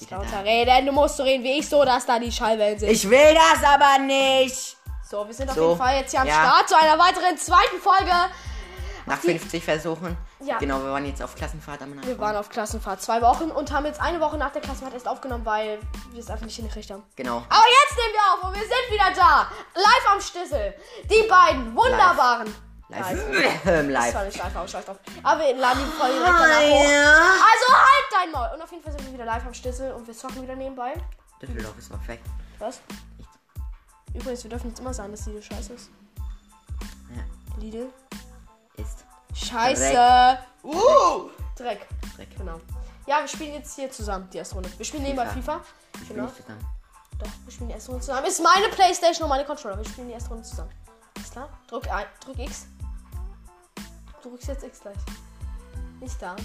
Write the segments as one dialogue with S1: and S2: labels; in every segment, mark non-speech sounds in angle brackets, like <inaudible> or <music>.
S1: musst
S2: Wieder
S1: lauter
S2: da.
S1: reden. Du musst so reden wie ich, so dass da die Schallwellen sind.
S2: Ich will das aber nicht.
S1: so, wir sind auf
S2: So.
S1: jeden Fall jetzt hier am
S2: Ja.
S1: Start zu einer weiteren zweiten Folge.
S2: Nach 50 Versuchen.
S1: Ja.
S2: Genau, wir waren jetzt auf Klassenfahrt am
S1: Wir waren auf Klassenfahrt zwei Wochen und haben jetzt eine Woche nach der Klassenfahrt erst aufgenommen, weil wir es einfach nicht hingekriegt haben.
S2: Genau.
S1: Aber jetzt nehmen wir auf und wir sind wieder da. Live am Stissel. Die beiden wunderbaren.
S2: Live. <laughs>
S1: Das
S2: Ähm,
S1: war
S2: Live.
S1: nicht live, aber scheiß drauf. Aber wir laden die Folge direkt danach hoch. Also halt dein Maul. Und auf jeden Fall sind wir wieder live am Stissel und wir zocken wieder nebenbei.
S2: Düsseldorf ist perfekt.
S1: Was? Übrigens, wir dürfen jetzt immer sagen, dass Lidl scheiße ist.
S2: Ja.
S1: Lidl.
S2: Ist.
S1: Scheiße. Uh. Dreck.
S2: Dreck.
S1: Genau. Ja, wir spielen jetzt hier zusammen die erste Runde. Wir spielen nebenbei FIFA.
S2: Ich
S1: Genau.
S2: nicht zusammen.
S1: Doch, wir spielen die erste Runde zusammen. Ist meine Playstation und meine Controller. Wir spielen die erste Runde zusammen. Ist klar? Drück, drück X. Du drückst jetzt X gleich. Nicht da.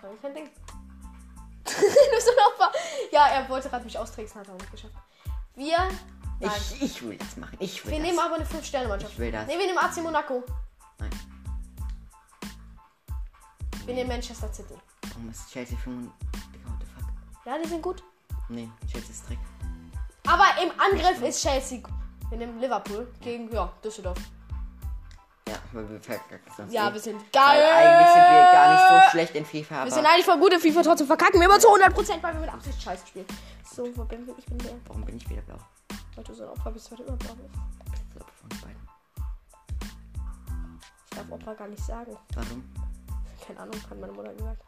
S1: Kann ich kein Ding. so ein Opfer. Ja, er wollte gerade mich austricksen, hat er nicht geschafft. Wir. Nein.
S2: Ich, ich will das machen. Ich will
S1: wir
S2: das.
S1: nehmen aber eine 5-Sterne-Mannschaft.
S2: Ich will das.
S1: Nee, wir nehmen AC Monaco.
S2: Nein.
S1: Wir nehmen Manchester City.
S2: Warum ist Chelsea 5? Digga, what the fuck?
S1: Ja, die sind gut.
S2: Nee, Chelsea ist Dreck.
S1: Aber im Angriff ist Chelsea. Wir nehmen Liverpool gegen ja, Düsseldorf.
S2: Ja, weil wir verkacken sonst
S1: Ja, wir sind
S2: Weil
S1: geil.
S2: eigentlich sind wir gar nicht so schlecht in FIFA,
S1: Wir
S2: aber
S1: sind eigentlich voll gut in FIFA, trotzdem verkacken wir immer zu 100%, weil wir mit Absicht scheiße spielen. So, wo bin ich? Ich bin der.
S2: warum bin ich wieder blau?
S1: Weil du so ein Opfer bist, weil du immer blau bist.
S2: Das ist aber von beiden.
S1: Ich darf Opfer gar nicht sagen.
S2: Warum?
S1: Keine Ahnung, hat meine Mutter gesagt.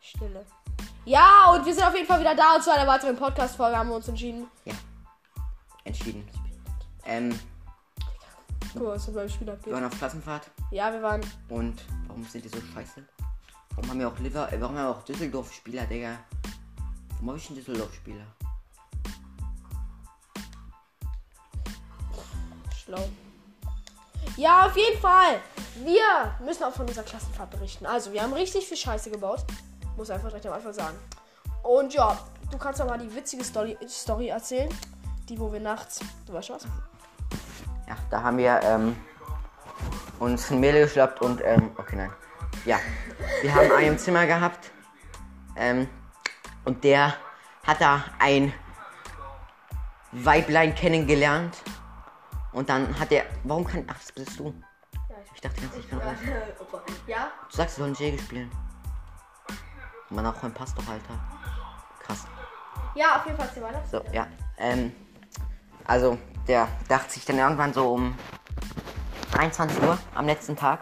S1: Stille. Ja, und wir sind auf jeden Fall wieder da und zu einer weiteren Podcast-Folge haben wir uns entschieden.
S2: Ja. Entschieden. Ähm,
S1: Guck mal, was meinem Spiel
S2: wir
S1: abgeht.
S2: waren auf Klassenfahrt
S1: Ja, wir waren.
S2: und warum sind die so scheiße? Warum haben wir auch Liver, äh, warum haben wir auch Düsseldorf-Spieler, Digga? Warum habe ich einen Düsseldorf-Spieler?
S1: Schlau. Ja, auf jeden Fall. Wir müssen auch von unserer Klassenfahrt berichten. Also, wir haben richtig viel Scheiße gebaut. Muss einfach direkt am Anfang sagen. Und ja, du kannst doch mal die witzige Story, Story erzählen. Die, wo wir nachts. Du weißt was?
S2: Ja, da haben wir ähm, uns ein Mädel geschlappt und ähm, okay, nein. Ja, wir haben einen im Zimmer gehabt ähm, und der hat da ein Weiblein kennengelernt und dann hat er, warum kann, ach, das bist du.
S1: Ja,
S2: Ich dachte ganz, ich kann raus. <laughs>
S1: ja?
S2: Du sagst, wir sollen Jäger spielen. Man auch ein Pass doch, Alter. Krass.
S1: Ja, auf jeden Fall, erzähl weiter.
S2: So, ja. Ähm, also, der dachte sich dann irgendwann so um 23 Uhr am letzten Tag,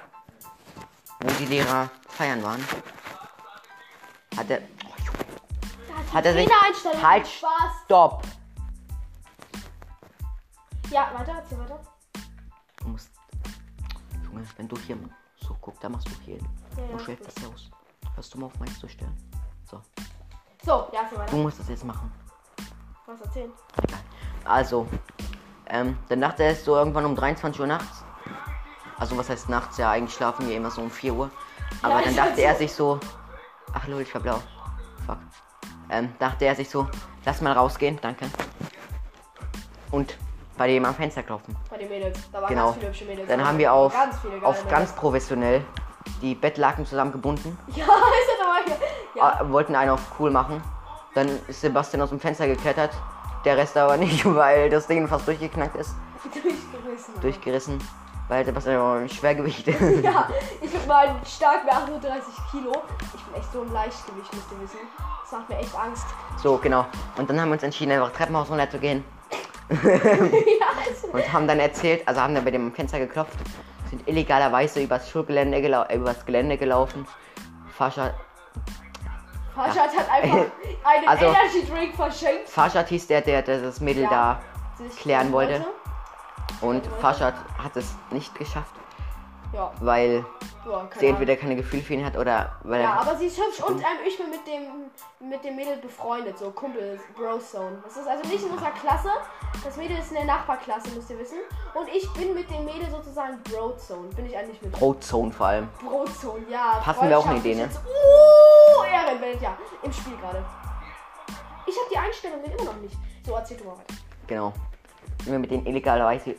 S2: wo die Lehrer feiern waren, hat er. Oh. Hat er sich. Halt,
S1: Spaß.
S2: stopp!
S1: Ja, weiter, erzähl weiter.
S2: Du musst. Junge, wenn du hier so guckst, dann machst du hier.
S1: Ja,
S2: Wo
S1: ja,
S2: das aus? Hörst du mal auf meins zu stellen? So,
S1: So, ja, erzähl weiter.
S2: du musst das jetzt machen.
S1: Was erzählen?
S2: Egal. Also, ähm, dann dachte er so irgendwann um 23 Uhr nachts. Also was heißt nachts? Ja, eigentlich schlafen wir immer so um 4 Uhr. Aber
S1: Ja,
S2: dann dachte er
S1: so.
S2: sich so, ach lol, ich war blau. Fuck. Ähm, dachte er sich so, lass mal rausgehen, danke. Und bei dem am Fenster klopfen.
S1: Bei den Mädels. Da waren
S2: Genau.
S1: ganz viele hübsche Mädels.
S2: Dann haben wir auf,
S1: Ganz
S2: auf
S1: Mädels.
S2: ganz professionell die Bettlaken zusammengebunden. <laughs>
S1: Ja, ist ja dabei hier. Ja.
S2: Ah, wollten einen auf cool machen. Dann ist Sebastian aus dem Fenster geklettert. Der Rest aber nicht, <laughs> weil das Ding fast durchgeknackt ist.
S1: Durchgerissen.
S2: Durchgerissen. Weil Sebastian war ein Schwergewicht. <laughs>
S1: Ja, <laughs> ich bin mal stark mit 38 Kilo. Ich bin echt so im Leichtgewicht, müsst ihr wissen. Das macht mir echt Angst.
S2: so, genau. Und dann haben wir uns entschieden, einfach Treppenhaus runter zu gehen. Und haben dann erzählt, also haben dann bei dem Fenster geklopft, sind illegalerweise übers Schulgelände, gelau äh, übers Gelände gelaufen. Fahrschad,
S1: Farshad hat einfach <laughs> einen
S2: Also-
S1: Energy Drink verschenkt.
S2: Fahrschad hieß der, der, der das Mädel
S1: Ja.
S2: da klären wollte.
S1: wollte.
S2: Und Fahrschad hat es nicht geschafft,
S1: Ja,
S2: weil
S1: ja,
S2: sie entweder keine Gefühle für ihn hat oder weil
S1: Ja,
S2: er.
S1: aber sie ist hübsch und ähm, ich bin mit dem, mit dem Mädel befreundet, so Kumpel, Bro-Zone. Das ist also nicht in unserer Klasse, das Mädel ist in der Nachbarklasse, müsst ihr wissen. Und ich bin mit dem Mädel sozusagen Bro-Zone. Bin ich eigentlich mit
S2: Roadzone vor allem.
S1: Bro-Zone, ja.
S2: Passen wir auch eine Idee, ne?
S1: Uh, Ehrenwelt, ja. Im Spiel gerade. Ich habe die Einstellungen immer noch nicht. So, erzähl du mal weiter.
S2: Genau. Sind wir mit denen illegalerweise. Ich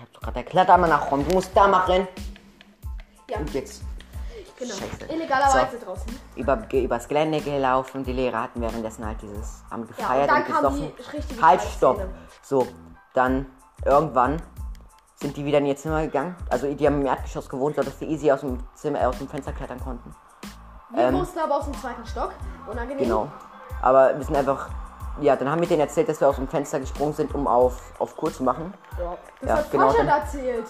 S2: hab doch gerade erklärt, einmal nach Rom. Du musst da machen.
S1: Ja.
S2: Und jetzt.
S1: Genau.
S2: Scheiße.
S1: Illegalerweise draußen.
S2: Über, übers Gelände gelaufen. Die Lehrer hatten währenddessen halt dieses
S1: Ja,
S2: gefeiert
S1: und dann
S2: und gesoffen.
S1: die
S2: halt, stopp. So, dann irgendwann sind die wieder in ihr Zimmer gegangen. Also die haben im Erdgeschoss gewohnt, sodass sie easy aus dem Zimmer, äh, aus dem Fenster klettern konnten.
S1: Wir mussten aber aus dem zweiten Stock. Unangenehm.
S2: Genau. Aber wir sind einfach. Ja, dann haben wir denen erzählt, dass wir aus dem Fenster gesprungen sind, um auf, auf Kur zu machen.
S1: Ja. Das
S2: Ja,
S1: hat
S2: genau, dann-
S1: erzählt.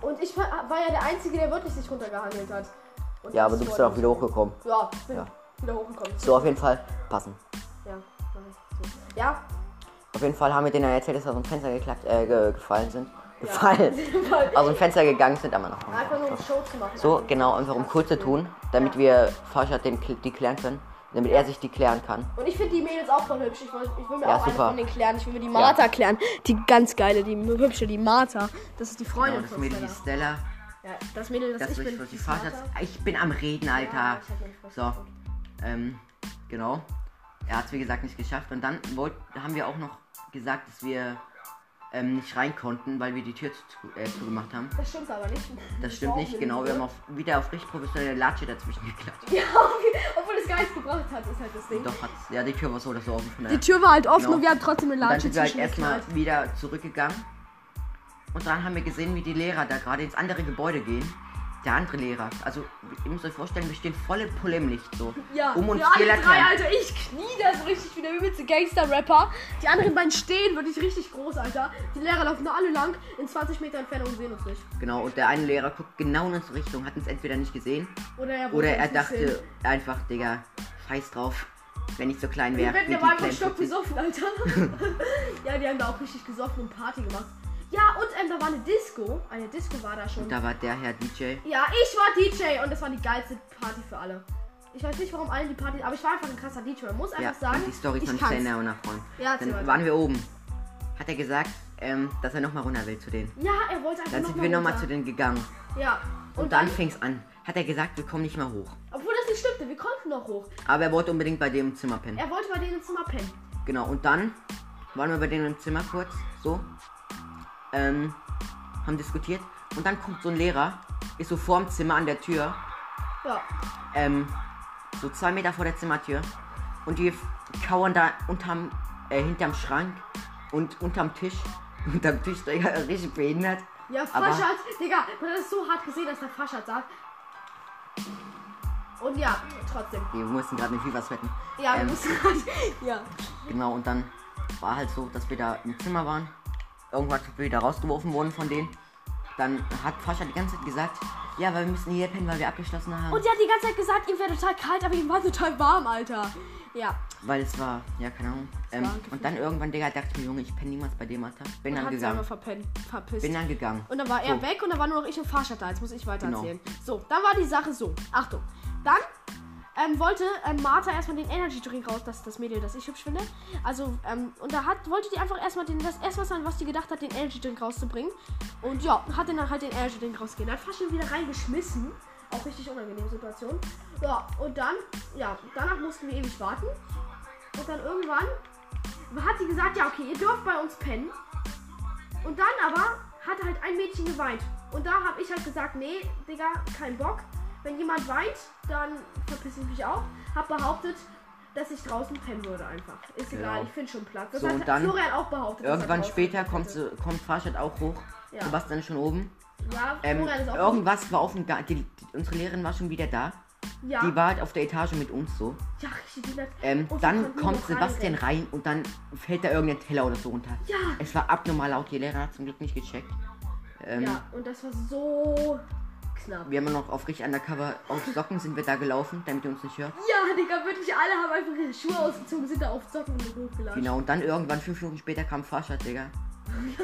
S1: Und ich war, war ja der Einzige, der wirklich sich runtergehangelt hat. Und
S2: Ja, aber du bist dann auch wieder hochgekommen.
S1: Ja, ich bin
S2: Ja.
S1: wieder hochgekommen.
S2: So, auf jeden Fall passen.
S1: Ja. So. Ja,
S2: Auf jeden Fall haben wir denen erzählt, dass wir aus dem Fenster geklappt, äh, ge gefallen sind. <laughs> Gefallen. aus dem Fenster gegangen sind, aber noch.
S1: einfach nur um Show zu machen.
S2: So, genau, einfach um cool zu tun, damit wir Farshad den, die klären können. Damit er sich die klären kann.
S1: Und ich finde die Mädels auch voll hübsch. Ich, will- ich will mir
S2: Ja,
S1: auch eine
S2: super.
S1: von denen klären. Ich will mir die Martha klären. Die ganz geile, die hübsche, die Martha. Das ist die
S2: Genau,
S1: Freundin
S2: das
S1: von
S2: Mädel, die
S1: Stella.
S2: Stella.
S1: Ja, das Mädel, das,
S2: Das
S1: ich
S2: ist
S1: bin.
S2: die Farshad. Ich bin am Reden, Alter.
S1: Ja,
S2: So, ähm, genau. Er hat es wie gesagt nicht geschafft. Und dann wollt, haben wir auch noch gesagt, dass wir ähm, nicht rein konnten, weil wir die Tür zu, äh, zugemacht haben.
S1: Das stimmt aber nicht.
S2: Das stimmt nicht, genau. Wir haben auf, wieder auf richtig professionelle Latsche dazwischen geklatscht.
S1: Ja, obwohl es gar nichts gebracht hat, ist halt das Ding.
S2: Doch, hat's. Ja, die Tür war so oder so offen. Von
S1: Die
S2: daher.
S1: Tür war halt offen
S2: Genau.
S1: und wir haben trotzdem eine
S2: Und dann
S1: Latsche
S2: sind wir halt erstmal wieder zurückgegangen. Und dann haben wir gesehen, wie die Lehrer da gerade ins andere Gebäude gehen. Der andere Lehrer. Also, ihr müsst euch vorstellen, wir stehen volle Pulle im Licht so.
S1: Ja,
S2: um uns
S1: wir alle drei. Alter. Ich knie da so richtig wie der übelste Gangster-Rapper. Die anderen beiden stehen wirklich richtig groß, Alter. Die Lehrer laufen da alle lang in 20 Meter Entfernung und sehen uns nicht.
S2: Genau, und der eine Lehrer guckt genau in unsere Richtung, hat uns entweder nicht gesehen
S1: Oder er,
S2: oder er
S1: nicht sehen.
S2: dachte einfach, Digga, scheiß drauf. Wenn ich so klein wäre,
S1: Wir werden war
S2: die
S1: einfach stock besoffen, Alter. <laughs> <laughs> ja, die haben da auch richtig gesoffen und Party gemacht. Ja, und ähm, da war eine Disco. Eine Disco war da schon.
S2: Da war der Herr DJ.
S1: Ja, ich war DJ und das war die geilste Party für alle. Ich weiß nicht, warum allen die Party, aber ich war einfach ein krasser DJ. Man muss
S2: Ja,
S1: einfach sagen,
S2: und die Story
S1: ich
S2: von. Zähne und nach vorne.
S1: Ja,
S2: Dann
S1: weiter.
S2: waren wir oben. Hat er gesagt, ähm, dass er nochmal runter will zu denen.
S1: Ja, er wollte einfach
S2: Dann sind wir nochmal zu denen gegangen.
S1: Ja. Und,
S2: Und dann
S1: dann,
S2: fing's an. Hat er gesagt, wir kommen nicht mehr hoch.
S1: obwohl das nicht stimmte, wir konnten noch hoch.
S2: Aber er wollte unbedingt bei dem im Zimmer pennen.
S1: Er wollte bei denen im Zimmer pennen.
S2: Genau, und dann waren wir bei denen im Zimmer kurz, so. Ähm, haben diskutiert. Und dann kommt so ein Lehrer, ist so vorm Zimmer an der Tür,
S1: Ja.
S2: ähm, so zwei Meter vor der Zimmertür. Und die kauern da unterm, äh, hinterm Schrank und unterm Tisch. <laughs> Unterm Tisch, Digga, richtig behindert.
S1: Ja, Faschat, Digga, man hat es so hart gesehen, dass der Faschat sagt. Und ja, trotzdem.
S2: Wir mussten gerade mit FIFA sweaten.
S1: Ja, wir
S2: Ähm,
S1: müssen halt. <laughs> Ja.
S2: Genau, und dann war halt so, dass wir da im Zimmer waren. Wir wieder rausgeworfen worden von denen. Dann hat Fascha die ganze Zeit gesagt, ja, weil wir müssen hier pennen, weil wir abgeschlossen haben.
S1: Und die hat die ganze Zeit gesagt, ihm wäre total kalt, aber ihm war total warm, Alter. Ja.
S2: weil es war, ja, keine Ahnung. Ähm, und dann irgendwann, Digga, dachte ich mir, Junge, ich penne niemals bei dem, Alter. Bin dann
S1: hat sich
S2: gegangen.
S1: verpennt, verpisst.
S2: Bin dann gegangen.
S1: Und dann war er
S2: So.
S1: weg und dann war nur noch ich und Faschat da. Jetzt muss ich weiter
S2: Genau.
S1: erzählen. So, dann war die Sache so. Achtung. Dann ähm, wollte ähm, Martha erstmal den Energy Drink raus, das ist das Mädel, das ich hübsch finde. Also, ähm, und da hat, wollte die einfach erstmal den, das erste, was, was die gedacht hat, den Energy Drink rauszubringen. Und ja, hat dann halt den Energy Drink rausgegeben. Hat fast schon wieder reingeschmissen. Auch richtig unangenehme Situation. Ja, und dann, ja, danach mussten wir ewig warten. Und dann irgendwann hat sie gesagt, ja, okay, ihr dürft bei uns pennen. Und dann aber hat halt ein Mädchen geweint. Und da habe ich halt gesagt, nee, Digga, kein Bock. Wenn jemand weint, dann verpiss ich mich auch. Hab behauptet, dass ich draußen pennen würde einfach. Ist egal,
S2: Genau.
S1: ich finde schon Platz. Das
S2: So,
S1: hat
S2: dann
S1: Florian auch behauptet.
S2: Irgendwann später kommt, kommt Farshad auch hoch.
S1: Ja.
S2: Sebastian ist schon oben.
S1: Ja,
S2: Ähm,
S1: Florian ist auch
S2: irgendwas war auf dem Ga- die, die, Unsere Lehrerin war schon wieder da.
S1: ja,
S2: Die war halt auf der Etage mit uns so.
S1: ja, richtig. Die
S2: Ähm, dann kommt Sebastian
S1: reinrennen.
S2: rein und dann fällt da irgendein Teller oder so runter.
S1: Ja.
S2: Es war abnormal laut, die Lehrerin hat zum Glück nicht gecheckt. Ähm,
S1: Ja, und das war so knapp.
S2: Wir haben noch auf richtig undercover auf Socken sind wir da gelaufen, damit ihr uns nicht hört.
S1: Ja, Digga, wirklich alle haben einfach ihre Schuhe ausgezogen, sind da auf Socken hochgeladen.
S2: Genau, und dann irgendwann fünf Minuten später kam Farshad, Digga.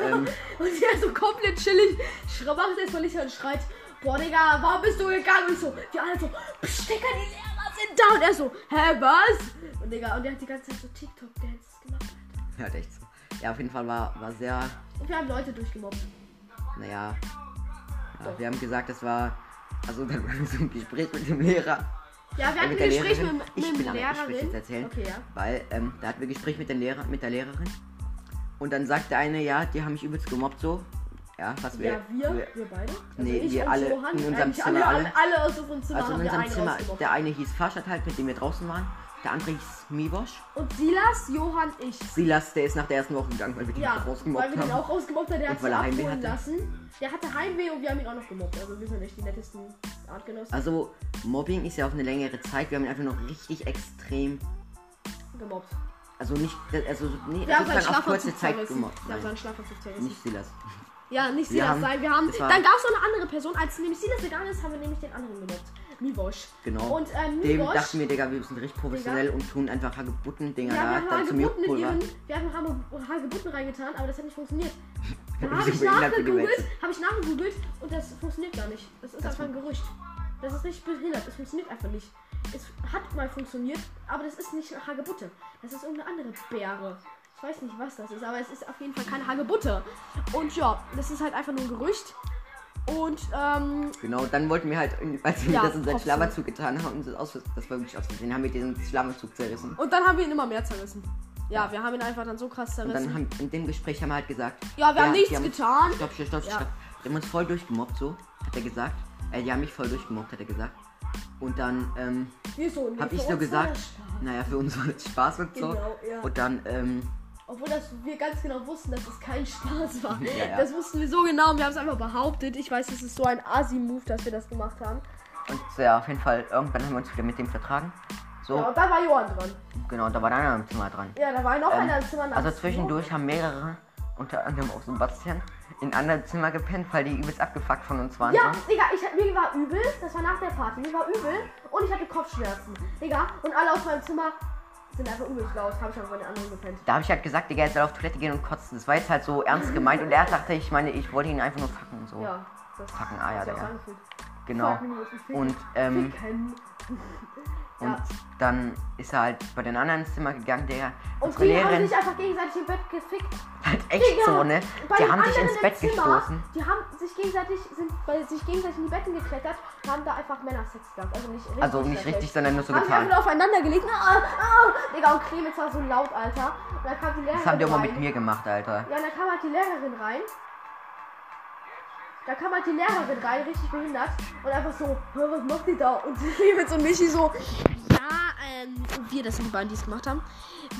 S2: ähm, <laughs>
S1: Und sie ist so komplett chillig. Macht erstmal Licht und schreit: Boah, Digga, warum bist du gegangen? Und so, wir alle so, Psst, Digga, die Lehrer sind da. Und er so, hä, was? Und Digga, und der hat die ganze Zeit so TikTok-Dances gemacht, Alter.
S2: ja, hat echt so. Ja, auf jeden Fall war, war sehr,
S1: Und wir haben Leute durchgemobbt.
S2: naja. Ja, wir haben gesagt, das war, also <laughs> dann war so ein Gespräch mit dem Lehrer.
S1: Ja, wir
S2: Äh,
S1: hatten
S2: mit
S1: ein Gespräch mit,
S2: ich
S1: mit
S2: bin
S1: der
S2: aber, ich will
S1: Lehrerin.
S2: jetzt erzählen.
S1: Okay, ja.
S2: Weil, ähm, da hatten wir Gespräch mit, den Lehrer, mit der Lehrerin. Und dann sagte eine, ja, die haben mich übelst gemobbt so. Ja, was wir.
S1: Ja, wir, wir beide. Also
S2: Nee, wir alle
S1: Johann,
S2: in unserem Zimmer
S1: alle,
S2: alle.
S1: alle aus unserem Zimmer
S2: Also in
S1: wir
S2: unserem Zimmer, der eine hieß Farshad halt, mit dem wir draußen waren. Der andere hieß Mibosch.
S1: Und Silas, Johann, ich.
S2: Silas, der ist nach der ersten Woche gegangen, weil wir den
S1: Ja,
S2: rausgemobbt
S1: weil wir den
S2: haben.
S1: auch rausgemobbt haben. Der hat sich abholen
S2: hatte.
S1: lassen. Der hatte Heimweh und wir haben ihn auch noch gemobbt. Also wir sind echt die nettesten Artgenossen
S2: Also, Mobbing ist ja auf eine längere Zeit. Wir haben ihn einfach noch richtig extrem.
S1: gemobbt.
S2: Also nicht. Also, nee,
S1: Wir haben seinen
S2: auf kurze Zeit
S1: zerrissen.
S2: gemobbt.
S1: Wir haben seinen Schlafanzug zerrissen.
S2: nicht Silas.
S1: Ja, nicht
S2: Wir
S1: Silas,
S2: haben-
S1: nein. Wir haben, dann gab es noch eine andere Person. Als nämlich Silas gegangen ist, haben wir nämlich den anderen gemobbt. Miwosch.
S2: Genau.
S1: Und
S2: Dem
S1: Miwosch...
S2: dachten wir, Digga, wir sind richtig professionell und tun einfach Hagebutten-Dinger
S1: Ja, wir
S2: da,
S1: haben
S2: dann zum
S1: Hagebutten ihren, wir haben Hage- Hagebutten reingetan, aber das hat nicht funktioniert. <laughs> Da
S2: Wir
S1: habe ich nachgegoogelt,
S2: Welt.
S1: habe ich nachgegoogelt und das funktioniert gar nicht. Das ist
S2: Das
S1: einfach ein Gerücht. Das ist nicht behindert, es funktioniert einfach nicht. Es hat mal funktioniert, aber das ist nicht Hagebutte. Das ist irgendeine andere Beere. Ich weiß nicht, was das ist, aber es ist auf jeden Fall keine Hagebutte. Und ja, das ist halt einfach nur ein Gerücht. Und ähm,
S2: Genau, dann wollten wir halt, als wir
S1: Ja,
S2: das in seinen. Schlafanzug getan haben, das, aus, das war wirklich aus Versehen, haben wir diesen Schlafanzug zerrissen.
S1: und dann haben wir ihn immer mehr zerrissen. Ja, wir haben ihn einfach dann so krass
S2: Und
S1: zerrissen.
S2: dann haben, in dem Gespräch haben wir halt gesagt,
S1: ja, wir haben
S2: die
S1: nichts getan.
S2: Stopp, stopp, stopp,
S1: Ja.
S2: stopp. Die haben uns voll durchgemobbt, so, hat er gesagt. Äh, die haben mich voll durchgemobbt, hat er gesagt. Und dann, ähm,
S1: Wieso? Nee,
S2: hab
S1: für
S2: ich so
S1: uns war
S2: gesagt,
S1: das Spaß.
S2: naja, für uns war das Spaß und so.
S1: Genau, ja.
S2: Und dann, ähm,
S1: Obwohl das, wir ganz genau wussten, dass es kein Spaß war. <laughs>
S2: Ja, ja.
S1: Das wussten wir so genau und wir haben es einfach behauptet. Ich weiß, es ist so ein Asi-Move, dass wir das gemacht haben.
S2: und ja, auf jeden Fall, irgendwann haben wir uns wieder mit dem vertragen. So,
S1: Ja, und da war Johann dran.
S2: genau, da war einer im Zimmer dran.
S1: Ja, da war noch
S2: Ähm,
S1: einer im Zimmer.
S2: also
S1: namens
S2: zwischendurch haben mehrere, unter anderem auch Sebastian, in anderen Zimmer gepennt, weil die übelst abgefuckt von uns waren.
S1: Ja,
S2: so.
S1: Digga, ich, mir war übel. Das war nach der Party. Mir war übel und ich hatte Kopfschmerzen. Digga, und alle aus meinem Zimmer sind einfach übelst laut. Habe ich aber bei den anderen gepennt.
S2: Da habe ich halt gesagt, Digga, er soll auf Toilette gehen und kotzen. Das war jetzt halt so ernst gemeint und er dachte, ich meine, ich wollte ihn einfach nur fucken. So.
S1: Ja, das
S2: Fucking Eier,
S1: sich auch
S2: Digga. Genau. Und, ähm. Und
S1: Ja.
S2: dann ist er halt bei den anderen ins Zimmer gegangen, Digga.
S1: Und die haben
S2: Lehrerin
S1: sich einfach gegenseitig im Bett gefickt.
S2: halt echt
S1: Digga,
S2: so, ne? Die haben
S1: anderen
S2: ins Bett
S1: Zimmer,
S2: gestoßen.
S1: Die haben sich gegenseitig, sind bei sich gegenseitig in die Betten geklettert und haben da einfach Männersex gehabt. Also nicht richtig.
S2: Also nicht richtig, sondern nur so
S1: haben sich
S2: getan.
S1: einfach aufeinander gelegt. Ah, ah, Digga, und Clemens war so laut, Alter. Und dann kam die Lehrerin
S2: Das haben die auch mal mit mir gemacht, Alter.
S1: Ja, und dann kam halt die Lehrerin rein. Da kam halt die Lehrerin rein, richtig behindert. Und einfach so, "Hä, was macht die da? Und <laughs> Clemens und Michi so, ja, ähm, wir, das sind die beiden, die es gemacht haben.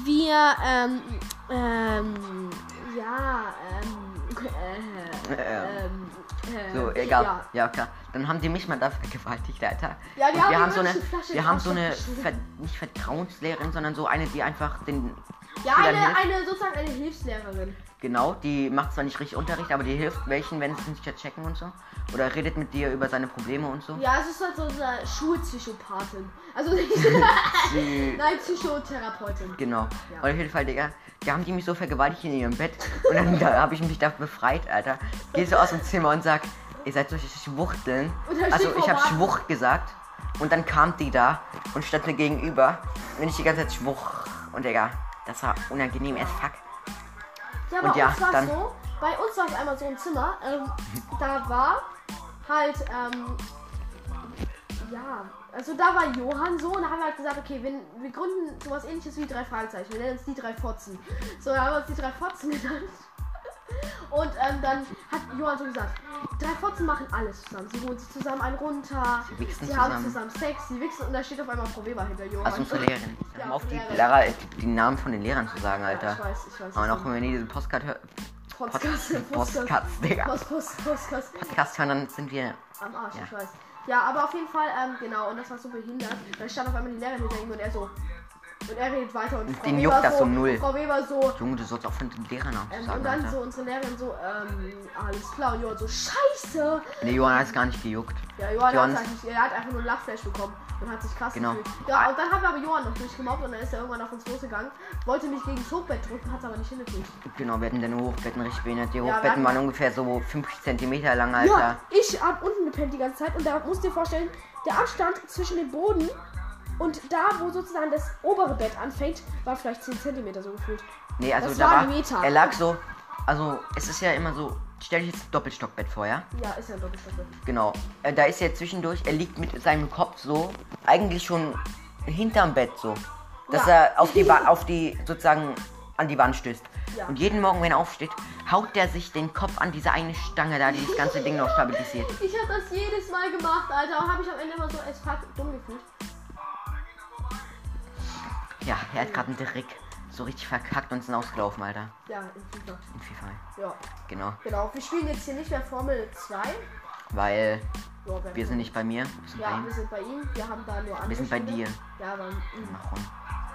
S1: Wir, ähm, ähm, ja, ähm, äh, ähm, äh,
S2: So, egal.
S1: Ja,
S2: Ja, klar. Dann haben die mich mal da vergewaltigt, Alter.
S1: Ja, die
S2: Und
S1: haben
S2: wir haben so eine, wir
S1: in
S2: haben so eine. Ver nicht Vertrauenslehrerin, sondern so eine, die einfach den
S1: ja eine, eine, sozusagen eine Hilfslehrerin.
S2: Genau, die macht zwar nicht richtig Unterricht, aber die hilft welchen, wenn sie es nicht checken und so. Oder redet mit dir über seine Probleme und so.
S1: Ja, es ist halt so eine Schulpsychopathin. Also <laughs> nicht, nein, Psychotherapeutin.
S2: genau.
S1: Ja.
S2: Und auf jeden Fall, Digga, die haben die mich so vergewaltigt in ihrem Bett. Und dann da habe ich mich da befreit, Alter. Geh so aus dem Zimmer und sag, ihr seid solche Schwuchteln.
S1: Und da
S2: Also ich habe. Schwucht gesagt. Und dann kam die da und stand mir gegenüber. Wenn ich die ganze Zeit Schwuch. Und Digga, das war unangenehm as fuck.
S1: Ja,
S2: Und
S1: bei
S2: ja,
S1: uns war es
S2: dann-
S1: so, bei uns war es einmal so ein Zimmer, ähm, da war halt, ähm, ja, also da war Johann so und da haben wir halt gesagt, okay, wir, wir gründen sowas ähnliches wie drei Fragezeichen, wir nennen uns die drei Fotzen. So, da haben wir uns die drei Fotzen <laughs> genannt. Und ähm, dann hat Johann so gesagt, drei Fotzen machen alles zusammen. Sie holen sich zusammen einen runter,
S2: Sie wichsen
S1: sie haben
S2: zusammen.
S1: zusammen Sex, sie wichsen und da steht auf einmal Frau Weber hinter Johann.
S2: Also unsere Lehrerin.
S1: Ja,
S2: auf, die,
S1: Lehrerin.
S2: Lehrer, die Namen von den Lehrern zu sagen,
S1: Ja,
S2: Alter.
S1: ich weiß, ich weiß.
S2: Aber auch wenn wir diesen Postcard hören.
S1: Podcast,
S2: Postcards, Digga.
S1: Podcast.
S2: Podcast hören, dann sind wir.
S1: Am Arsch,
S2: Ja.
S1: ich weiß. Ja, aber auf jeden Fall, ähm, genau, und das war so behindert. Da stand auf einmal die Lehrerin hinter ihm und er so. Und er redet weiter und Frau
S2: Den
S1: Weber
S2: juckt das
S1: so,
S2: so null.
S1: und Frau Weber so.
S2: Junge, du sollst auch von den Lehrern auch
S1: Ähm,
S2: sagen,
S1: und dann
S2: Alter.
S1: so unsere Lehrerin so, ähm, alles klar. Und Johann so, scheiße.
S2: Nee, Johann hat es gar nicht gejuckt.
S1: Ja, Johann,
S2: Johann-
S1: hat eigentlich, er hat einfach nur ein Lachflash bekommen und hat sich krass
S2: Genau.
S1: gefühlt. Ja, und dann haben wir aber Johann noch durchgemobbt und dann ist er irgendwann auf uns losgegangen. Wollte mich gegen das Hochbett drücken, hat es aber nicht hingekriegt.
S2: Genau, wir hatten dann Hochbetten richtig behindert. Die Hochbetten
S1: hatten-
S2: waren ungefähr so 50 cm lang,
S1: Ja,
S2: Alter.
S1: ich hab unten gepennt die ganze Zeit und da musst du dir vorstellen, der Abstand zwischen dem Boden und da, wo sozusagen das obere Bett anfängt, war vielleicht 10 cm so gefühlt.
S2: Nee, also
S1: Das
S2: da
S1: war Meter.
S2: Er lag so. Also, es ist ja immer so. Stell dich jetzt ein Doppelstockbett vor, ja?
S1: Ja, ist ja ein Doppelstockbett.
S2: Genau. Äh, da ist er zwischendurch, er liegt mit seinem Kopf so, eigentlich schon hinterm Bett so. Dass
S1: Ja.
S2: er auf die, auf die, sozusagen, an die Wand stößt.
S1: Ja.
S2: Und jeden Morgen, wenn er aufsteht, haut der sich den Kopf an diese eine Stange da, die das ganze Ding noch stabilisiert. <laughs>
S1: Ich habe das jedes Mal gemacht, Alter. Und habe ich am Ende immer so als fuck dumm gefühlt.
S2: Ja, er hat gerade einen Trick so richtig verkackt und sind ausgelaufen, Alter.
S1: Ja, in FIFA.
S2: In FIFA.
S1: Ja,
S2: Genau.
S1: genau. Wir spielen jetzt hier nicht mehr Formel 2.
S2: Weil
S1: Ja,
S2: wir sind nicht bei mir, wir sind bei
S1: Ja,
S2: ihm.
S1: wir sind bei ihm. Wir haben da nur andere
S2: Wir sind bei
S1: Spiele.
S2: dir.
S1: Ja, bei ihm.
S2: Mach rum.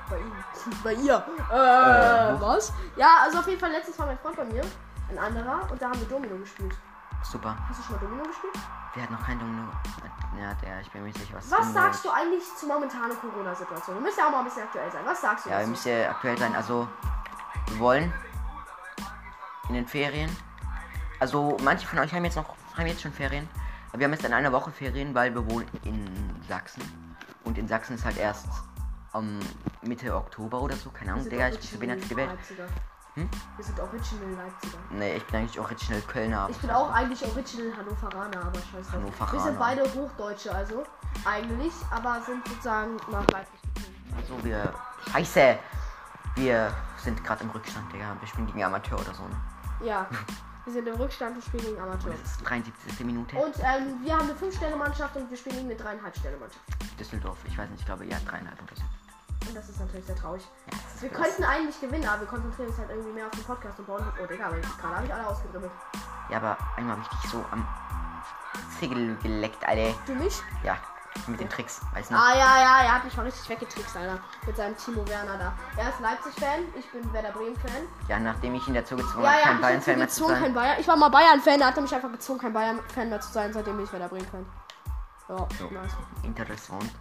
S1: Bei ihm. <laughs> Bei ihr. Äh,
S2: Äh,
S1: was? Ja, also auf jeden Fall letztes Mal mein Freund bei mir. Ein anderer. Und da haben wir Domino gespielt.
S2: Super.
S1: Hast du schon mal Domino gespielt?
S2: Der hat noch kein Domino. Ja, der, ich bin mir nicht sicher, was
S1: Was sagst du eigentlich zur momentanen Corona-Situation? Wir müssen ja auch mal ein bisschen aktuell sein. Was sagst du
S2: Ja, wir müssen ja aktuell sein. Also, wir wollen in den Ferien. Also, manche von euch haben jetzt noch haben jetzt schon Ferien. Aber wir haben jetzt in einer Woche Ferien, weil wir wohnen in Sachsen. Und in Sachsen ist halt erst am Mitte Oktober oder so. Keine Ahnung, Digga, ich bin behindert für die Welt. Hm?
S1: Wir sind Original Leipziger.
S2: Nee, ich bin eigentlich original Kölner.
S1: Ich bin auch eigentlich Original Hannoveraner, aber scheiß drauf.
S2: Hannoveraner.
S1: Wir sind beide Hochdeutsche, also eigentlich, aber sind sozusagen nach Leipzig gezogen.
S2: Also, wir. Scheiße! Wir sind gerade im Rückstand, Digga. Wir spielen gegen Amateur oder so. Ne?
S1: Ja, <laughs> wir sind im Rückstand und spielen gegen Amateure.
S2: Das ist 73. Minute.
S1: Und ähm, wir haben eine 5-Stelle-Mannschaft und wir spielen gegen eine 3,5-Stelle-Mannschaft.
S2: Düsseldorf, ich weiß nicht, ich glaube, ja, dreieinhalb oder so.
S1: Und das ist natürlich sehr traurig.
S2: Ja,
S1: Wir könnten eigentlich gewinnen, aber wir konzentrieren uns halt irgendwie mehr auf den Podcast und bauen. Oh, Digga, aber gerade habe ich alle ausgedribbelt.
S2: Ja, aber einmal habe ich dich so am Zigel geleckt, Alter.
S1: Du mich?
S2: Ja, mit den Tricks, weißt du?
S1: Ah, ja, ja, er hat mich mal richtig weggetrickst, Alter. Mit seinem Timo Werner da. Er ist Leipzig-Fan, ich bin Werder Bremen-Fan.
S2: Ja, nachdem ich ihn dazu gezwungen
S1: Ja,
S2: habe,
S1: ja,
S2: kein
S1: ich bin
S2: Bayern-Fan mehr zu
S1: kein
S2: sein.
S1: Bayern. Ich war mal Bayern-Fan, da hat er mich einfach gezwungen, kein Bayern-Fan mehr zu sein. Seitdem bin ich Werder Bremen-Fan. Ja,
S2: So.
S1: nice.
S2: Interessant.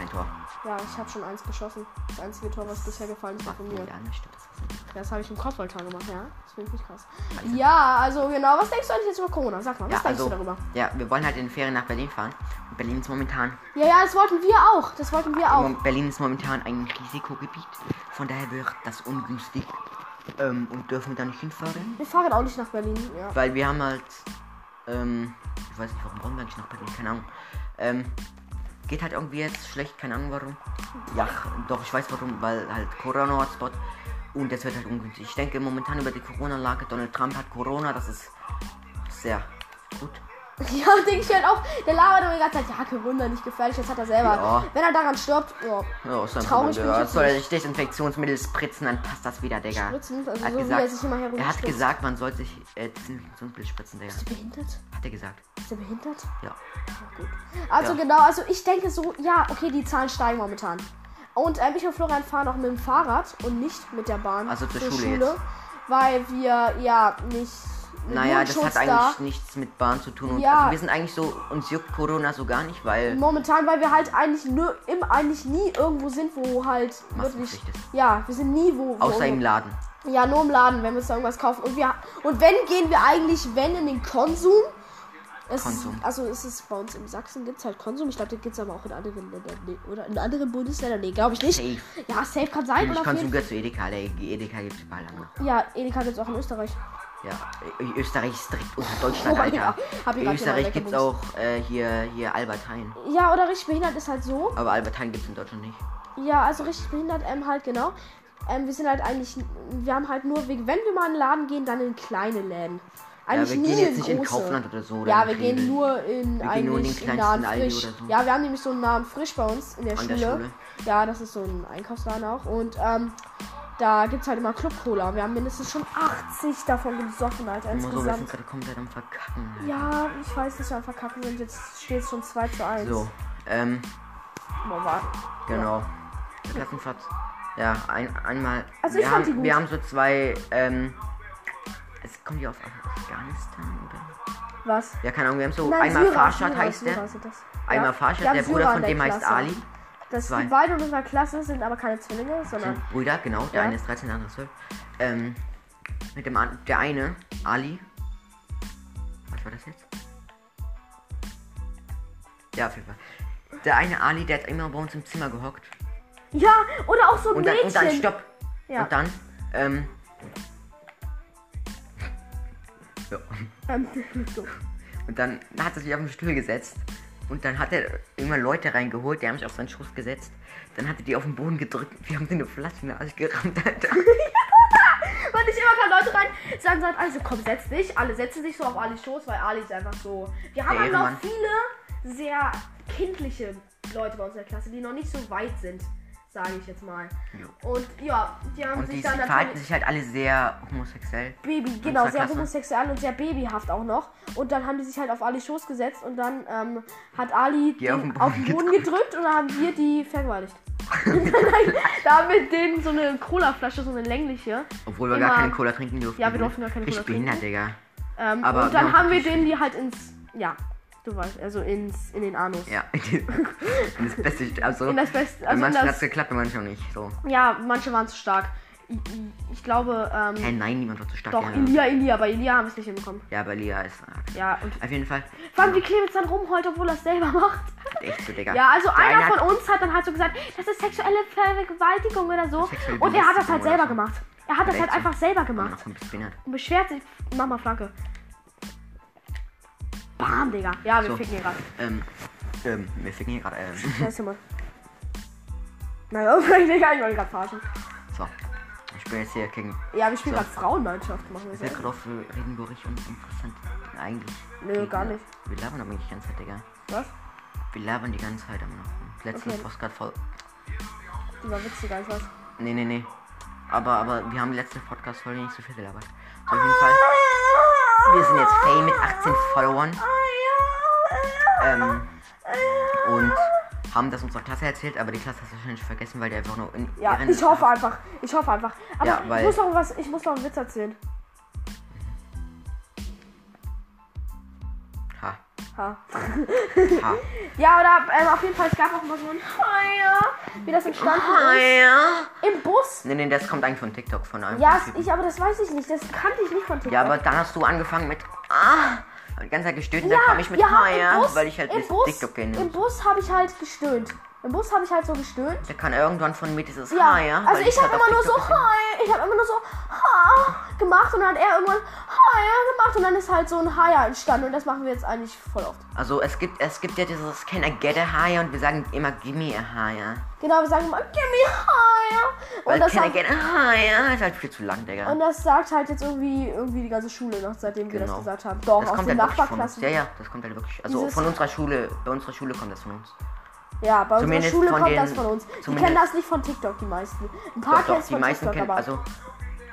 S2: Kein Tor.
S1: Ja, ich habe schon eins geschossen. Das einzige Tor, was bisher gefallen ist, war von mir.
S2: Ja, nicht stimmt, das.
S1: Das habe ich im Kopfballtar gemacht, ja. Das finde ich krass. Ja, also genau. Was denkst du eigentlich jetzt über Corona? Sag mal, was
S2: Ja,
S1: denkst
S2: also,
S1: du darüber?
S2: ja, wir wollen halt in den Ferien nach Berlin fahren. Und Berlin ist momentan,
S1: Ja, ja, das wollten wir auch. Das wollten wir auch.
S2: Berlin ist momentan ein Risikogebiet. Von daher wird das ungünstig. Ähm, und dürfen wir da nicht hinfahren.
S1: Wir fahren auch nicht nach Berlin. Ja.
S2: Weil wir haben halt, ähm, ich weiß nicht, warum wollen wir eigentlich nach Berlin, keine Ahnung. Ähm, geht halt irgendwie jetzt schlecht, keine Ahnung warum. Ja, doch, ich weiß warum, weil halt Corona-Hotspot und es wird halt ungünstig. Ich denke momentan über die Corona-Lage, Donald Trump hat Corona, das ist sehr gut. <laughs>
S1: Ja, denke ich halt auch. Der labert immer die ganze Zeit, ja, Corona nicht gefährlich, das hat er selber.
S2: Ja.
S1: Wenn er daran stirbt, ja,
S2: Ja, ist
S1: Traurig bin ich
S2: Soll er sich Desinfektionsmittel spritzen, dann passt das wieder, Digga.
S1: spritzen, also
S2: Er hat
S1: so wie
S2: gesagt-
S1: er sich immer
S2: Er hat gesagt, man soll sich äh, Desinfektionsmittel spritzen, Digga.
S1: Ist er behindert?
S2: Hat er gesagt.
S1: Ist er behindert?
S2: Ja.
S1: Ja, gut. Also
S2: Ja.
S1: genau, also ich denke so, ja, okay, die Zahlen steigen momentan. Und ähm, ich und Florian fahren auch mit dem Fahrrad und nicht mit der Bahn
S2: Also zur Schule jetzt.
S1: weil wir ja nicht
S2: Naja, das hat eigentlich
S1: da.
S2: nichts mit Bahn zu tun. Und
S1: Ja.
S2: also wir sind eigentlich so, uns juckt Corona so gar nicht, weil
S1: Momentan, weil wir halt eigentlich nur im, eigentlich nie irgendwo sind, wo halt wirklich. Ja, wir sind nie wo. wo
S2: Außer im Laden.
S1: Ja, nur im Laden, wenn wir uns irgendwas kaufen. Und wir und wenn gehen wir eigentlich, wenn in den Konsum. Es
S2: Konsum.
S1: Ist, also es ist bei uns in Sachsen gibt es halt Konsum. Ich glaube, das gibt es aber auch in anderen Ländern. Nee, oder in anderen Bundesländern. Nee, glaube ich nicht.
S2: Safe.
S1: Ja, safe kann sein.
S2: Ich
S1: oder
S2: Konsum gehört zu Edeka. Der Edeka gibt es überall
S1: ja, Edeka gibt es auch in Österreich.
S2: Ja, Österreich ist direkt unter Deutschland, <laughs>
S1: Oh,
S2: Alter.
S1: ja. Grad
S2: Österreich es auch äh, hier, hier Albert Heijn.
S1: Ja, oder richtig behindert ist halt so.
S2: Aber Albert Heijn gibt es in Deutschland nicht.
S1: Ja, also richtig behindert ähm, halt genau. Ähm, wir sind halt eigentlich, wir haben halt nur, wenn wir mal in den Laden gehen, dann in kleine Läden.
S2: Ja,
S1: Eigentlich
S2: wir
S1: nie
S2: gehen jetzt nicht in. Kaufland oder so. Oder
S1: Ja,
S2: in
S1: wir gehen nur in
S2: Wir nur in den
S1: in
S2: kleinsten
S1: nahen
S2: Aldi
S1: Frisch.
S2: so.
S1: Ja, wir haben nämlich so einen nahen Frisch bei uns in der, Schule.
S2: der Schule.
S1: Ja, das ist so ein Einkaufsladen auch. Und ähm, da gibt es halt immer Club Cola. Wir haben mindestens schon 80 davon gesoffen, Alter,
S2: so, wir sind
S1: insgesamt.
S2: gerade komplett am Verkacken.
S1: Ja, ich weiß, dass wir am Verkacken sind. Jetzt steht es schon 2 zu 1.
S2: So, ähm,
S1: Boah, war,
S2: genau. Klassenfahrt. Ja, ein, einmal.
S1: Also
S2: wir,
S1: ich fand die
S2: haben,
S1: gut.
S2: wir haben so zwei, ähm, es kommt hier auf Afghanistan oder?
S1: was?
S2: Ja, keine Ahnung, wir haben so
S1: Nein,
S2: einmal
S1: Syrer,
S2: Farshad
S1: Syrer,
S2: heißt der.
S1: Syrer.
S2: Einmal
S1: Ja.
S2: Farshad, der Bruder von dem heißt. Ali.
S1: Das
S2: Zwei.
S1: die beiden in unserer Klasse sind aber keine Zwillinge, sondern
S2: Sind Brüder, genau. Der
S1: Ja.
S2: eine ist 13, der andere ist 12. Ähm, mit dem der eine, Ali. Was war das jetzt? Ja, auf jeden Fall. Der eine Ali, der hat immer bei uns im Zimmer gehockt.
S1: ja oder auch so ein
S2: Und dann,
S1: Mädchen.
S2: und dann, stopp.
S1: Ja.
S2: Und dann, ähm, ja.
S1: Ähm, <laughs> so.
S2: Und dann hat er sich auf den Stuhl gesetzt. Und dann hat er immer Leute reingeholt, die haben sich auf seinen Schoß gesetzt. Dann hat er die auf den Boden gedrückt. Wir haben sie eine Flasche in die Nase gerammt, Alter. <laughs>
S1: Und ich immer kann Leute rein, sagen halt, also komm, setz dich. Alle setzen sich so auf Alis Schoß, weil Ali ist einfach so. Wir haben halt noch viele sehr kindliche Leute bei uns in der Klasse, die noch nicht so weit sind, sage ich jetzt mal. Und ja, die haben
S2: Und
S1: sich
S2: die
S1: dann
S2: verhalten sich halt alle sehr homosexuell.
S1: Baby, genau, sehr
S2: Klasse.
S1: homosexuell und sehr babyhaft auch noch. Und dann haben die sich halt auf Alis Schoß gesetzt und dann ähm, hat Ali
S2: Die auf
S1: den auf
S2: Boden
S1: den Boden gedrückt und dann haben wir die vergewaltigt. <laughs> <laughs> Da haben wir denen so eine Cola-Flasche, so eine längliche.
S2: Obwohl wir
S1: Immer-
S2: gar keine Cola trinken durften.
S1: Ja, wir durften gar keine Cola
S2: Ich behindert, Digga.
S1: Ähm,
S2: Aber
S1: und dann haben wir denen die halt ins, ja, du weißt, also ins, in den Anus.
S2: Ja. das Beste, also.
S1: In das Beste,
S2: bei
S1: also in
S2: manchen hat es geklappt, bei manchen nicht. So.
S1: ja, manche waren zu stark. Ich, ich, glaube, ähm,
S2: Hä, nein, niemand war zu stark.
S1: doch,
S2: ja.
S1: Elia, Elia, bei Elia haben wir es nicht hinbekommen.
S2: Ja, aber Lia ist. arg.
S1: Ja, und
S2: Auf jeden Fall.
S1: vor allem wie Clemens dann rumheult, obwohl er es selber <laughs> macht.
S2: Echt so, Digga.
S1: Ja, also
S2: Der
S1: einer
S2: eine
S1: von uns hat dann halt so gesagt, das ist sexuelle Vergewaltigung oder so. Und er hat das halt selber
S2: so.
S1: gemacht. Er hat das halt
S2: so?
S1: einfach selber gemacht. Und beschwert sich. Mach mal Flanke. Bam, Digga. Ja, wir
S2: So.
S1: ficken hier gerade.
S2: Ähm, ähm, wir ficken hier gerade, ähm.
S1: Ist jemand. Naja, Digga, ich wollte gerade verarschen.
S2: So. Ich bin jetzt hier gegen.
S1: Ja, wir spielen
S2: So.
S1: gerade Frauenmannschaft, machen wir so.
S2: gerade auf äh, Redenburg und interessant. Eigentlich.
S1: Nö, gar nicht.
S2: Wir labern aber nicht die ganze Zeit, Digga.
S1: Was?
S2: Wir labern die ganze Zeit immer noch. Letztens
S1: Okay.
S2: Podcast voll.
S1: Die war witzig einfach.
S2: Nee, nee, nee. Aber, aber wir haben die letzte Podcast-Folge nicht so viel gelabert. So, auf jeden Fall. Wir sind jetzt Fame mit 18 Followern. Ähm, und haben das unserer Klasse erzählt, aber die Klasse hat es wahrscheinlich vergessen, weil der einfach nur in
S1: Ja, ich hoffe einfach. Ich hoffe einfach. Aber
S2: Ja,
S1: ich muss noch was, ich muss noch einen Witz erzählen.
S2: Ha,
S1: Ha. <laughs> Ja, oder ähm, auf jeden Fall, es gab auch mal so ein Feuer, wie das entstanden ist. Im Bus.
S2: Nee, nee, das kommt eigentlich von TikTok, von einem
S1: Ja,
S2: Typen.
S1: ich, aber das weiß ich nicht. Das kannte ich nicht von TikTok.
S2: Ja, aber dann hast du angefangen mit Ah! Die ganze Zeit gestöhnt und dann
S1: Ja,
S2: kam ich mit
S1: ja, im Bus,
S2: weil ich halt das
S1: Bus,
S2: TikTok kenne.
S1: Im Bus habe ich halt gestöhnt. Im Bus habe ich halt so gestöhnt.
S2: Da kann irgendwann von mir dieses
S1: Ja,
S2: Hi,
S1: also
S2: weil
S1: ich habe
S2: halt
S1: immer nur so
S2: gesehen
S1: Hi, ich habe immer nur so Ha gemacht und dann hat er irgendwann Hi gemacht und dann ist halt so ein Hi entstanden und das machen wir jetzt eigentlich voll oft.
S2: Also es gibt es gibt ja dieses Can I get a Hi und wir sagen immer Give me a Hi.
S1: Genau, wir sagen immer Give me Hi
S2: Weil
S1: und das,
S2: Can I get a Hi ist halt viel zu lang, Digga.
S1: und das sagt halt jetzt irgendwie irgendwie die ganze Schule noch, seitdem wir das
S2: Genau.
S1: gesagt haben. Doch,
S2: Das
S1: aus
S2: kommt
S1: den
S2: halt.
S1: Nachbarklassen.
S2: Ja, ja, das kommt halt wirklich. Also
S1: Dieses-
S2: von unserer Schule, bei unserer Schule kommt das von uns.
S1: Ja, bei unserer
S2: Zumindest
S1: Schule
S2: von
S1: kommt
S2: den-
S1: das von uns. Die kennen das nicht von TikTok, die meisten. Ein paar kennen es
S2: die
S1: von
S2: meisten
S1: TikTok,
S2: kennen,
S1: aber.
S2: also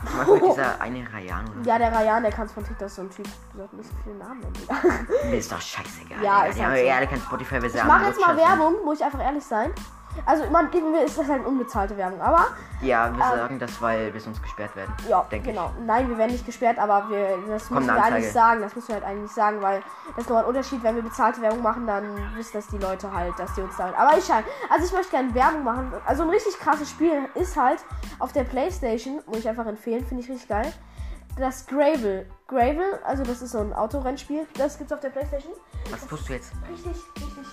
S2: zum Beispiel dieser <laughs> eine Rayan oder
S1: ja, der Rayan, der kann es von TikTok, so ein Typ. Wir sollten nicht so viele Namen nennen.
S2: Mir ist doch scheißegal.
S1: Ja,
S2: Digga.
S1: ist
S2: Die
S1: halt
S2: haben
S1: so.
S2: ja alle kein Spotify, wir
S1: Ich mache jetzt mal
S2: also.
S1: Werbung, muss ich einfach ehrlich sein. Also, man, irgendwie ist das halt unbezahlte Werbung, aber
S2: Ja, wir
S1: Ähm,
S2: sagen das, weil wir sonst gesperrt werden.
S1: ja, genau. Nein, wir werden nicht gesperrt, aber wir, das
S2: Kommt
S1: müssen wir eigentlich sagen. Das müssen wir halt eigentlich sagen, weil das ist nur ein Unterschied. Wenn wir bezahlte Werbung machen, dann wissen das die Leute halt, dass die uns damit. Aber ich halt, also ich möchte gerne Werbung machen. Also ein richtig krasses Spiel ist halt auf der Playstation, muss ich einfach empfehlen, finde ich richtig geil. Das Gravel. Gravel, also das ist so ein Autorennspiel. Das gibt's auf der Playstation.
S2: Was tust du jetzt?
S1: Richtig, richtig.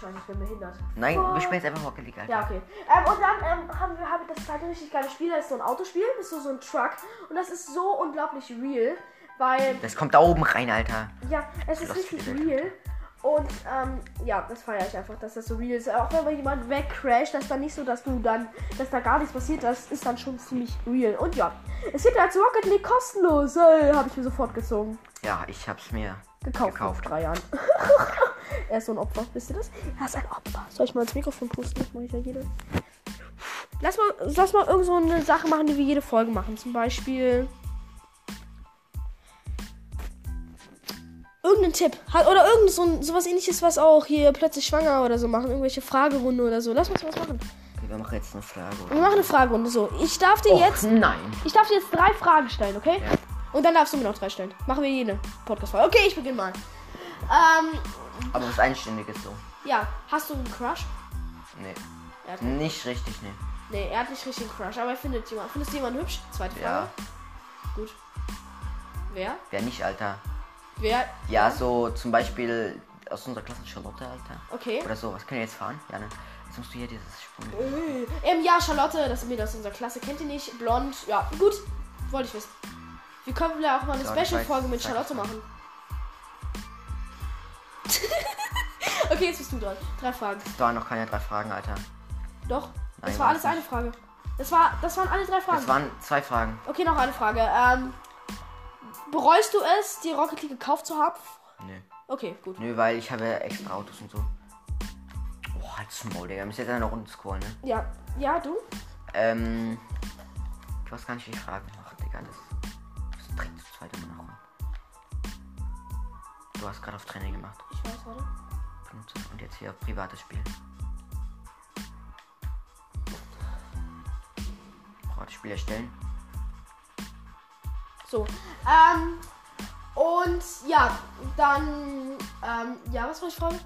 S1: Scheiße, ich bin behindert.
S2: Nein,
S1: Oh.
S2: wir spielen jetzt einfach Rocket League, Alter.
S1: Ja, okay. Ähm, und dann ähm, haben wir, haben, das ein richtig geiles Spiel. Das ist so ein Autospiel, das ist so, so ein Truck. Und das ist so unglaublich real, weil,
S2: Das kommt da oben rein, Alter.
S1: ja, es ist richtig
S2: Spiel.
S1: real. Und, ähm, ja, das feiere ich einfach, dass das so real ist. Auch wenn mal jemand wegcrasht, das ist dann nicht so, dass du dann, dass da gar nichts passiert. Das ist dann schon ziemlich real. Und ja, es gibt als Rocket League kostenlos. Hey, habe ich mir sofort gezogen.
S2: Ja, ich hab's mir
S1: Gekauft,
S2: Gekauft.
S1: vor drei Jahren. <laughs> er ist so ein Opfer, wisst ihr das? Er ist ein Opfer. Soll ich mal ins Mikrofon pusten? Das mache ich ja jede. Lass mal, lass mal irgend so eine Sache machen, die wir jede Folge machen. Zum Beispiel. Irgendeinen Tipp. Oder irgend so ein, sowas ähnliches, was auch hier plötzlich schwanger oder so machen. Irgendwelche Fragerunde oder so. Lass uns was machen.
S2: Wir machen jetzt eine Frage.
S1: Wir machen eine Fragerunde. So, ich darf dir
S2: Och,
S1: jetzt.
S2: nein.
S1: Ich darf dir jetzt drei Fragen stellen, okay?
S2: Ja.
S1: Und dann darfst du mir noch drei stellen. Machen wir jede Podcast-Folge. Okay, ich beginne mal. Ähm,
S2: Aber was Einständiges so.
S1: ja, hast du einen Crush?
S2: Nee.
S1: Hat,
S2: Nicht richtig, nee.
S1: nee, er hat nicht richtig einen Crush, aber er findet jemanden. Findest du jemanden hübsch? Zweite Frage.
S2: Ja.
S1: Gut. Wer?
S2: Wer nicht, Alter.
S1: Wer?
S2: Ja, so zum Beispiel aus unserer Klasse Charlotte, Alter.
S1: Okay.
S2: Oder so. Was können wir jetzt fahren? Ja, ne? Jetzt musst du hier dieses Sprung.
S1: Äh, Ähm, ja, Charlotte, das ist mir aus unserer Klasse. Kennt ihr nicht? Blond. Ja, gut. Wollte ich wissen. Wir können ja auch mal eine
S2: ich
S1: Special-Folge mit Charlotte machen. Okay, jetzt bist du dran. Drei Fragen.
S2: Das waren noch keine drei Fragen, Alter.
S1: Doch. Das
S2: Nein,
S1: war alles
S2: war's
S1: eine Frage. Das, war, das waren alle drei Fragen.
S2: Das waren zwei Fragen.
S1: Okay, noch eine Frage. Ähm, bereust du es, die Rocket League gekauft zu haben?
S2: Nö.
S1: Okay, gut.
S2: Nö, weil ich habe extra Autos und so. Oh, halt Small, Digga. Wir müssen jetzt eine Runde scoren, ne?
S1: Ja, ja, du?
S2: Ähm. Ich weiß gar nicht, wie ich fragen. Ach, Digga, das. Das direkt zu zweit immer unten. Du hast gerade auf Training gemacht.
S1: Ich weiß, warte.
S2: Es und jetzt hier auf privates Spiel. Privates Spiel erstellen.
S1: So. Ähm, und ja, dann. Ähm, ja, was war ich fragen?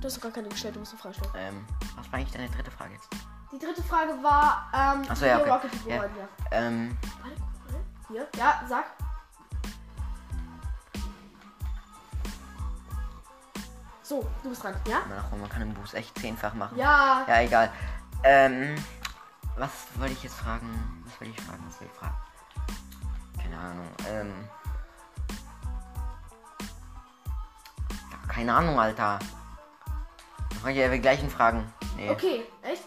S1: Du hast doch gar keine gestellt, du musst eine Frage stellen.
S2: Ähm, was war eigentlich deine dritte Frage jetzt?
S1: Die dritte Frage war, ähm,
S2: Ach so, ja, okay.
S1: Rocket League
S2: Ja.
S1: wir.
S2: Ähm,
S1: warte. Hier. Ja, sag. So, du bist dran, ja?
S2: man man kann im Boost echt zehnfach machen.
S1: Ja.
S2: Ja, egal. Ähm, was wollte ich jetzt fragen? Was wollte ich fragen? Was wollte ich fragen? Keine Ahnung. Ähm. ja, Keine Ahnung, Alter. Dann frage ich ja die gleichen Fragen. Nee,
S1: Okay, echt?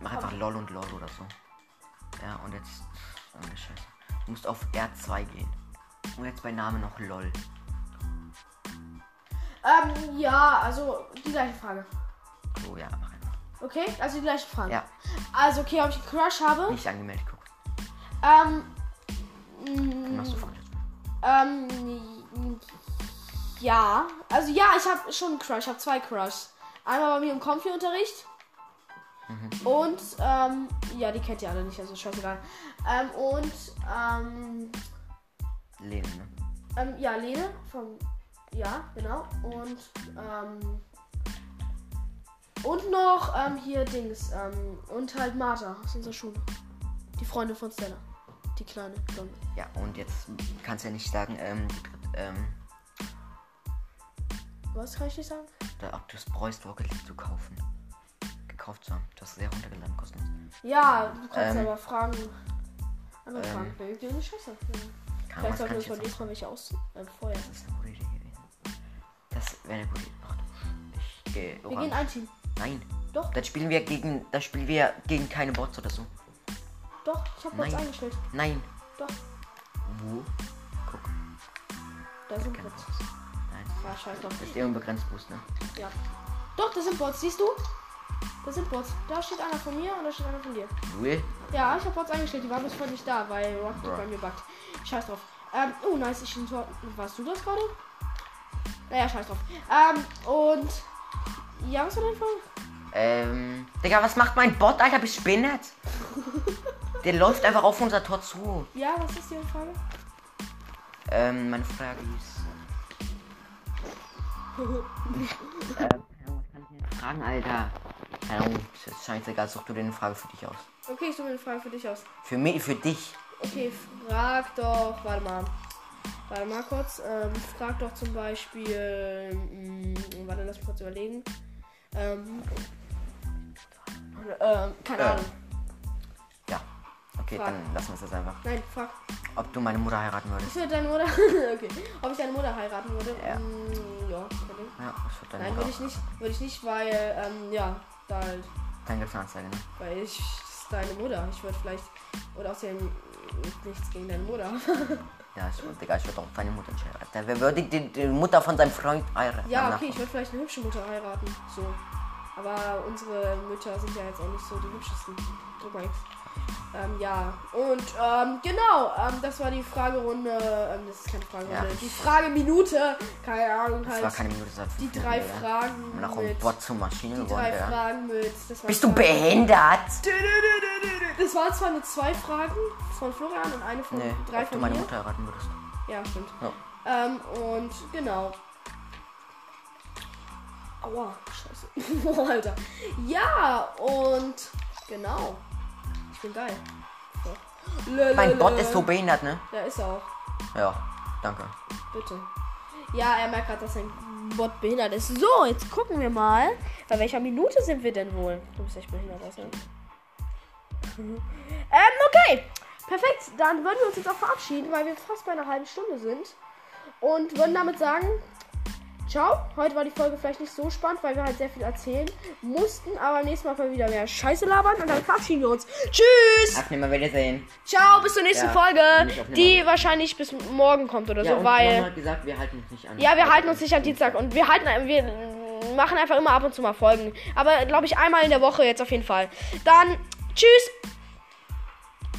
S2: mach einfach LOL und LOL oder so. Ja, und jetzt. Oh, Scheiße. Du musst auf R2 gehen. Und jetzt bei Name noch LOL.
S1: Ähm, ja, also die gleiche Frage.
S2: So, ja, mach einfach.
S1: Okay, also die gleiche Frage.
S2: Ja,
S1: Also, okay, ob ich einen Crush habe.
S2: nicht angemeldet, guck.
S1: Ähm,
S2: Dann machst du falsch.
S1: ähm, ja. Also ja, ich habe schon einen Crush. Ich habe zwei Crushs. Einmal bei mir im Comfy-Unterricht. Und, ähm, ja, die kennt ihr alle nicht, also scheißegal. Ähm, und, ähm,
S2: Lene, ne?
S1: ähm, ja, Lene vom, ja, genau. Und, ähm, und noch, ähm, hier Dings, ähm, und halt Martha aus unserer Schule. Die Freundin von Stella. Die kleine, blonde.
S2: Ja, und jetzt kannst du ja nicht sagen, ähm, ähm,
S1: Was kann ich nicht sagen?
S2: da, ob du es bereust, Rocket zu kaufen. Gekauft zu haben. Das ist sehr runtergeladen, kostenlos.
S1: Ja, du kannst
S2: Ähm,
S1: aber fragen. Andere
S2: ähm,
S1: fragen. Wer gibt dir eine Scheiße? Ja.
S2: Kann,
S1: Vielleicht sollten wir
S2: ich
S1: uns beim nächsten Mal welche aus. Äh, vorher.
S2: Das ist eine gute Idee. Das wäre eine gute du, ich gehe
S1: Wir gehen
S2: orange.
S1: ein Team.
S2: Nein.
S1: Doch,
S2: Dann spielen wir gegen, dann spielen wir gegen keine Bots oder so.
S1: doch, ich habe Bots
S2: Nein.
S1: eingestellt.
S2: Nein.
S1: Doch,
S2: Wo? Guck.
S1: da sind Bots.
S2: Nein.
S1: Ah, scheiß drauf.
S2: Das ist eh unbegrenzt Boost, ne?
S1: Ja. Doch, das sind Bots, siehst du? Das sind Bots. Da steht einer von mir und da steht einer von dir.
S2: Will?
S1: Ja, ich habe Bots eingestellt, die waren bis vorhin nicht da, weil Rocket bei mir buggt. Scheiß drauf. Ähm, oh nice, ich bin Tor. Warst du das gerade? Naja, scheiß drauf. Ähm, und. Ja, was war deine Frage?
S2: Ähm, Digga, was macht mein Bot, Alter? Bist du behindert? <laughs> Der läuft einfach auf unser Tor zu.
S1: Ja, was ist die Frage?
S2: Ähm, meine Frage ist. <laughs> ähm, was kann ich denn fragen, Alter? Keine Ahnung, das ist scheißegal, such du dir eine Frage für dich aus.
S1: Okay, ich suche mir eine Frage für dich aus.
S2: Für mich, für dich.
S1: Okay, frag doch. Warte mal. Warte mal kurz. Ähm, frag doch zum Beispiel. Mh, warte, lass mich kurz überlegen. Ähm. Ähm, keine
S2: Äh.
S1: Ahnung.
S2: Ja. Okay,
S1: Frag.
S2: dann lassen wir es jetzt einfach.
S1: Nein, frag.
S2: Ob du meine Mutter heiraten
S1: Ich
S2: würdest.
S1: würde deine Mutter. <laughs> okay. Ob ich deine Mutter heiraten würde?
S2: Ja.
S1: Mm, ja, Ding.
S2: Ja, ich würde deine
S1: Nein,
S2: Mutter.
S1: würde ich nicht. Würde ich nicht, weil, ähm, ja, da halt.
S2: Dann gibt's eine Anzeige, ne?
S1: Weil ich. Das ist deine Mutter. Ich würde vielleicht. Oder außerdem nichts gegen deine Mutter. <laughs>
S2: Ja, ich würde, Digga, ich würde auch deine Mutter nicht heiraten. Wer würde die, die Mutter von seinem Freund heiraten?
S1: Ja, okay, ich würde vielleicht eine hübsche Mutter heiraten. So. Aber unsere Mütter sind ja jetzt auch nicht so die hübschesten. Mal X. Ähm, ja. Und ähm, genau, ähm, das war die Fragerunde. Ähm, das ist keine Fragerunde.
S2: Ja.
S1: Die Frageminute. Keine Ahnung,
S2: Das
S1: halt.
S2: war keine Minute, das
S1: die drei
S2: Minuten.
S1: Fragen
S2: Nach einem
S1: mit.
S2: Bot zur Maschine
S1: Die drei
S2: Digga.
S1: Fragen mit. Das war
S2: Bist du behindert?
S1: Das waren zwar nur zwei Fragen von Florian und eine von
S2: Nee,
S1: drei
S2: ob du
S1: von
S2: meine
S1: mir.
S2: Mutter heiraten würdest.
S1: Ja, stimmt.
S2: Ja.
S1: Ähm, und genau. Aua, scheiße. <laughs> Alter. Ja, und genau. Ich bin geil. So. Lö, lö,
S2: Mein Bot
S1: lö.
S2: ist so behindert, ne?
S1: Ja, ist er auch.
S2: Ja, danke.
S1: Bitte. Ja, er merkt gerade, dass sein Bot behindert ist. So, jetzt gucken wir mal. Bei welcher Minute sind wir denn wohl? Du bist echt behindert, du? <laughs> ähm, okay. Perfekt. Dann würden wir uns jetzt auch verabschieden, weil wir fast bei einer halben Stunde sind. Und würden damit sagen, ciao. Heute war die Folge vielleicht nicht so spannend, weil wir halt sehr viel erzählen mussten, aber nächstes Mal wieder mehr Scheiße labern und dann verabschieden wir uns. Tschüss!
S2: Ach, nimmer Wiedersehen.
S1: Ciao, bis zur nächsten
S2: Ja,
S1: Folge, die wahrscheinlich bis morgen kommt oder
S2: Ja,
S1: so,
S2: und
S1: weil.
S2: Mama hat gesagt, wir halten uns nicht an.
S1: Ja, wir halten uns nicht am Dienstag und wir halten, wir machen einfach immer ab und zu mal Folgen. Aber glaube ich einmal in der Woche jetzt auf jeden Fall. Dann tschüss.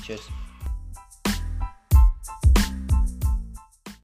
S2: Tschüss.